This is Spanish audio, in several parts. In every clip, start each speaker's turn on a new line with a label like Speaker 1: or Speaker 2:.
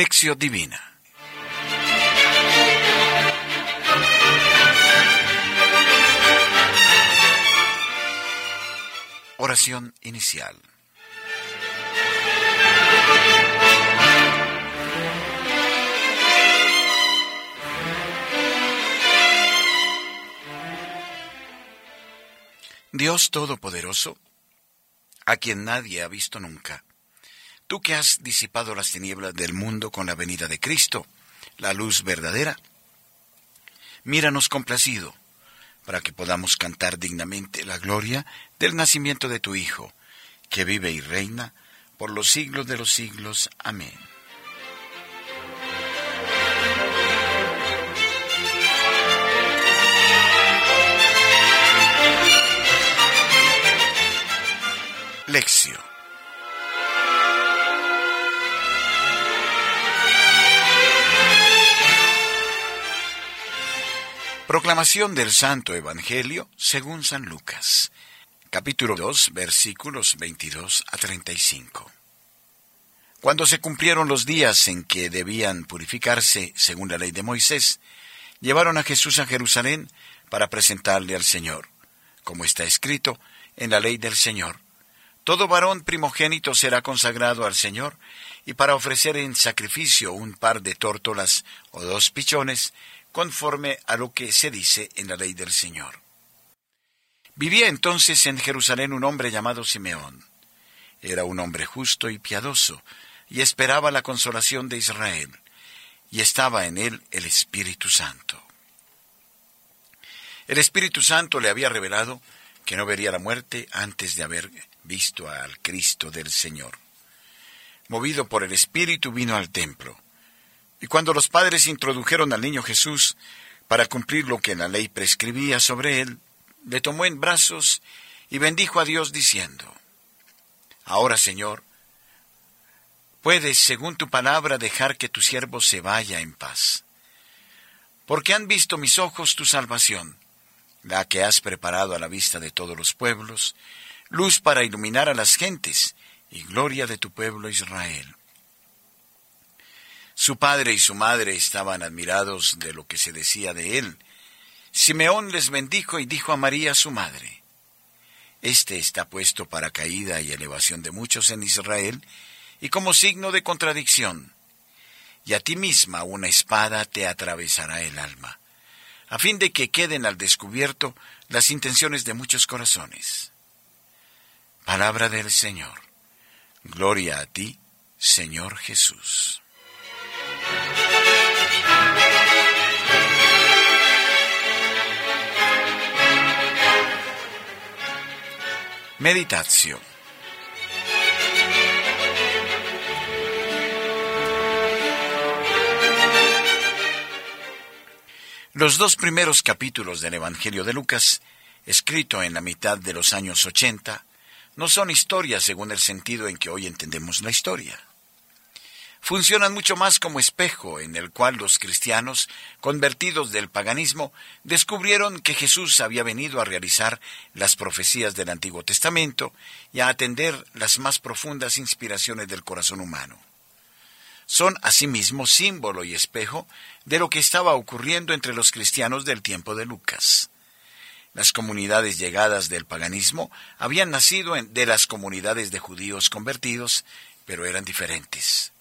Speaker 1: Divina. Oración inicial. Dios Todopoderoso, a quien nadie ha visto nunca, tú que has disipado las tinieblas del mundo con la venida de Cristo, la luz verdadera, míranos complacido, para que podamos cantar dignamente la gloria del nacimiento de tu Hijo, que vive y reina por los siglos de los siglos. Amén. Lección Proclamación del Santo Evangelio según San Lucas, capítulo 2, versículos 22 a 35. Cuando se cumplieron los días en que debían purificarse según la ley de Moisés, llevaron a Jesús a Jerusalén para presentarle al Señor, como está escrito en la ley del Señor todo varón primogénito será consagrado al Señor, y para ofrecer en sacrificio un par de tórtolas o dos pichones, conforme a lo que se dice en la ley del Señor. Vivía entonces en Jerusalén un hombre llamado Simeón. Era un hombre justo y piadoso, y esperaba la consolación de Israel, y estaba en él el Espíritu Santo. El Espíritu Santo le había revelado que no vería la muerte antes de haber visto al Cristo del Señor. Movido por el Espíritu vino al templo. Y cuando los padres introdujeron al niño Jesús para cumplir lo que la ley prescribía sobre él, le tomó en brazos y bendijo a Dios diciendo, Ahora, Señor, puedes, según tu palabra, dejar que tu siervo se vaya en paz. Porque han visto mis ojos tu salvación, la que has preparado a la vista de todos los pueblos, luz para iluminar a las gentes y gloria de tu pueblo Israel. Su padre y su madre estaban admirados de lo que se decía de él. Simeón les bendijo y dijo a María su madre, Este está puesto para caída y elevación de muchos en Israel, y como signo de contradicción, y a ti misma una espada te atravesará el alma, a fin de que queden al descubierto las intenciones de muchos corazones. Palabra del Señor. Gloria a ti, Señor Jesús. Meditación. Los dos primeros capítulos del Evangelio de Lucas, escrito en la mitad de los años ochenta, no son historias según el sentido en que hoy entendemos la historia. Funcionan mucho más como espejo en el cual los cristianos, convertidos del paganismo, descubrieron que Jesús había venido a realizar las profecías del Antiguo Testamento y a atender las más profundas inspiraciones del corazón humano. Son asimismo símbolo y espejo de lo que estaba ocurriendo entre los cristianos del tiempo de Lucas. Las comunidades llegadas del paganismo habían nacido de las comunidades de judíos convertidos, pero eran diferentes.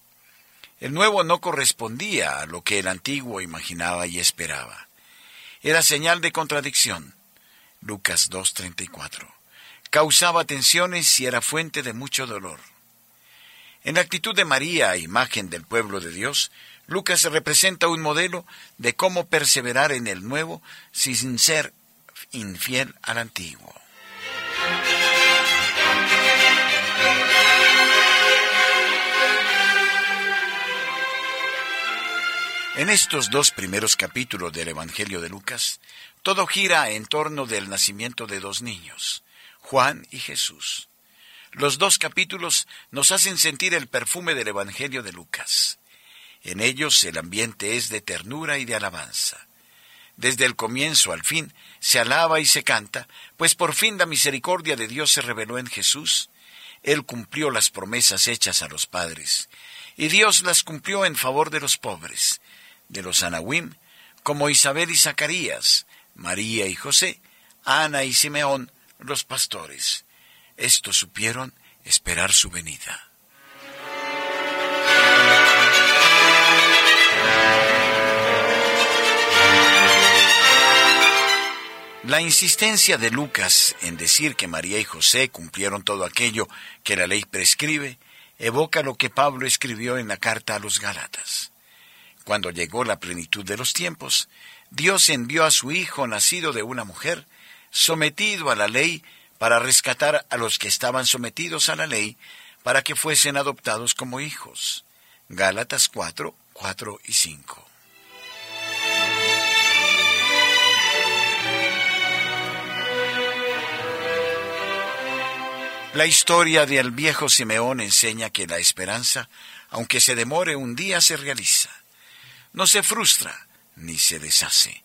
Speaker 1: El nuevo no correspondía a lo que el antiguo imaginaba y esperaba. Era señal de contradicción. Lucas 2.34. Causaba tensiones y era fuente de mucho dolor. En la actitud de María, imagen del pueblo de Dios, Lucas representa un modelo de cómo perseverar en el nuevo sin ser infiel al antiguo. En estos dos primeros capítulos del Evangelio de Lucas, todo gira en torno del nacimiento de dos niños, Juan y Jesús. Los dos capítulos nos hacen sentir el perfume del Evangelio de Lucas. En ellos el ambiente es de ternura y de alabanza. Desde el comienzo al fin se alaba y se canta, pues por fin la misericordia de Dios se reveló en Jesús. Él cumplió las promesas hechas a los padres, y Dios las cumplió en favor de los pobres, de los anahuim, como Isabel y Zacarías, María y José, Ana y Simeón, los pastores. Estos supieron esperar su venida. La insistencia de Lucas en decir que María y José cumplieron todo aquello que la ley prescribe evoca lo que Pablo escribió en la carta a los Gálatas. Cuando llegó la plenitud de los tiempos, Dios envió a su Hijo nacido de una mujer, sometido a la ley, para rescatar a los que estaban sometidos a la ley, para que fuesen adoptados como hijos. Gálatas 4, 4 y 5. La historia del viejo Simeón enseña que la esperanza, aunque se demore un día, se realiza. No se frustra ni se deshace.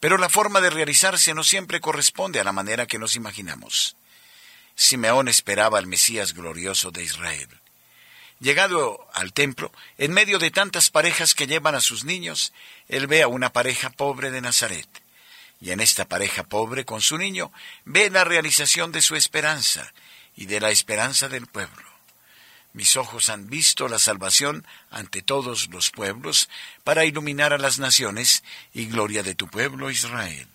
Speaker 1: Pero la forma de realizarse no siempre corresponde a la manera que nos imaginamos. Simeón esperaba al Mesías glorioso de Israel. Llegado al templo, en medio de tantas parejas que llevan a sus niños, él ve a una pareja pobre de Nazaret. Y en esta pareja pobre con su niño ve la realización de su esperanza y de la esperanza del pueblo. Mis ojos han visto la salvación ante todos los pueblos para iluminar a las naciones y gloria de tu pueblo Israel.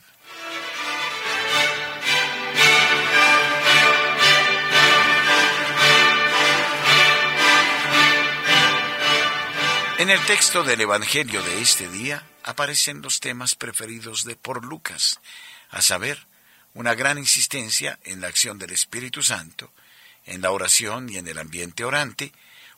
Speaker 1: En el texto del Evangelio de este día aparecen los temas preferidos de por Lucas, a saber, una gran insistencia en la acción del Espíritu Santo, en la oración y en el ambiente orante,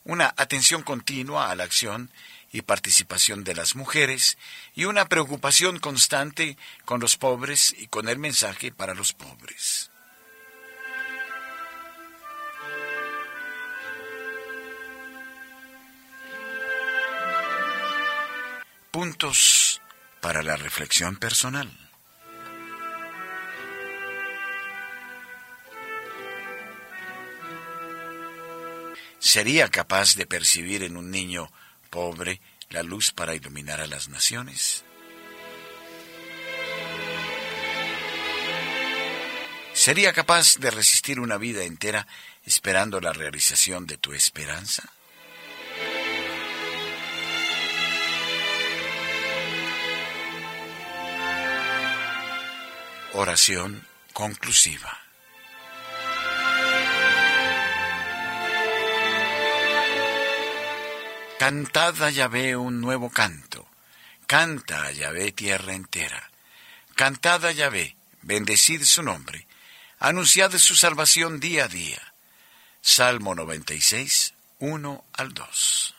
Speaker 1: una atención continua a la acción y participación de las mujeres y una preocupación constante con los pobres y con el mensaje para los pobres. puntos para la reflexión personal. ¿Sería capaz de percibir en un niño pobre la luz para iluminar a las naciones? ¿Sería capaz de resistir una vida entera esperando la realización de tu esperanza? Oración conclusiva. Cantad a Yahvé un nuevo canto. Canta a Yahvé tierra entera. Cantad a Yahvé, bendecid su nombre. Anunciad su salvación día a día. Salmo 96, 1 al 2.